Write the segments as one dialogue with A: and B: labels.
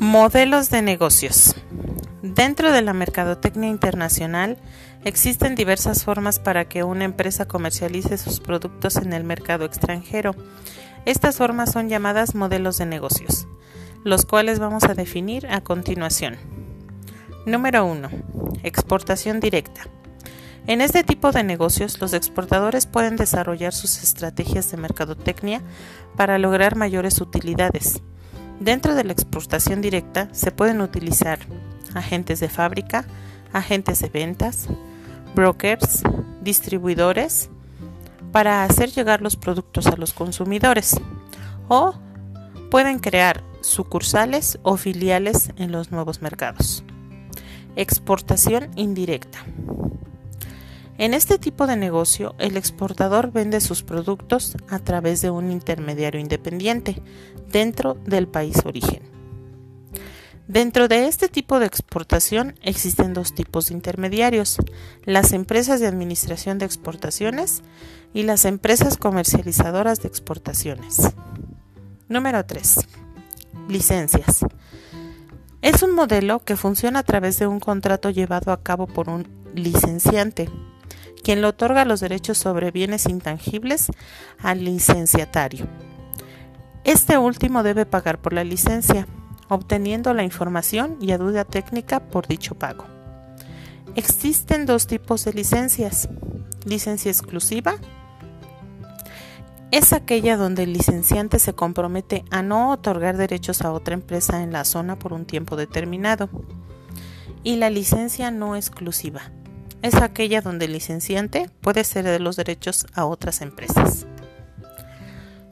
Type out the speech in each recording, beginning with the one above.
A: Modelos de negocios. Dentro de la mercadotecnia internacional existen diversas formas para que una empresa comercialice sus productos en el mercado extranjero. Estas formas son llamadas modelos de negocios, los cuales vamos a definir a continuación. Número 1. Exportación directa. En este tipo de negocios, los exportadores pueden desarrollar sus estrategias de mercadotecnia para lograr mayores utilidades. Dentro de la exportación directa se pueden utilizar agentes de fábrica, agentes de ventas, brokers, distribuidores, para hacer llegar los productos a los consumidores o pueden crear sucursales o filiales en los nuevos mercados. Exportación indirecta. En este tipo de negocio, el exportador vende sus productos a través de un intermediario independiente dentro del país origen. Dentro de este tipo de exportación existen dos tipos de intermediarios, las empresas de administración de exportaciones y las empresas comercializadoras de exportaciones. Número 3. Licencias. Es un modelo que funciona a través de un contrato llevado a cabo por un licenciante quien le otorga los derechos sobre bienes intangibles al licenciatario. Este último debe pagar por la licencia, obteniendo la información y ayuda técnica por dicho pago. Existen dos tipos de licencias. Licencia exclusiva es aquella donde el licenciante se compromete a no otorgar derechos a otra empresa en la zona por un tiempo determinado. Y la licencia no exclusiva es aquella donde el licenciante puede ceder los derechos a otras empresas.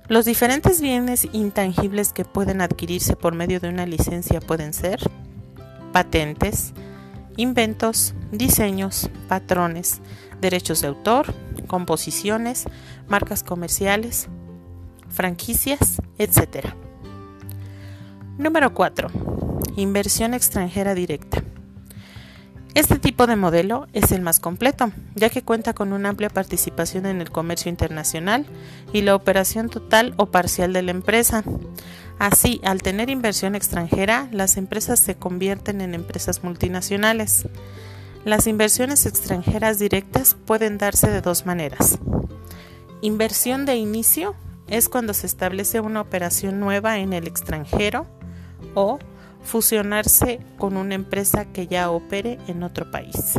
A: Los diferentes bienes intangibles que pueden adquirirse por medio de una licencia pueden ser patentes, inventos, diseños, patrones, derechos de autor, composiciones, marcas comerciales, franquicias, etc. Número 4. Inversión extranjera directa. Este tipo de modelo es el más completo, ya que cuenta con una amplia participación en el comercio internacional y la operación total o parcial de la empresa. Así, al tener inversión extranjera, las empresas se convierten en empresas multinacionales. Las inversiones extranjeras directas pueden darse de dos maneras. Inversión de inicio es cuando se establece una operación nueva en el extranjero o fusionarse con una empresa que ya opere en otro país.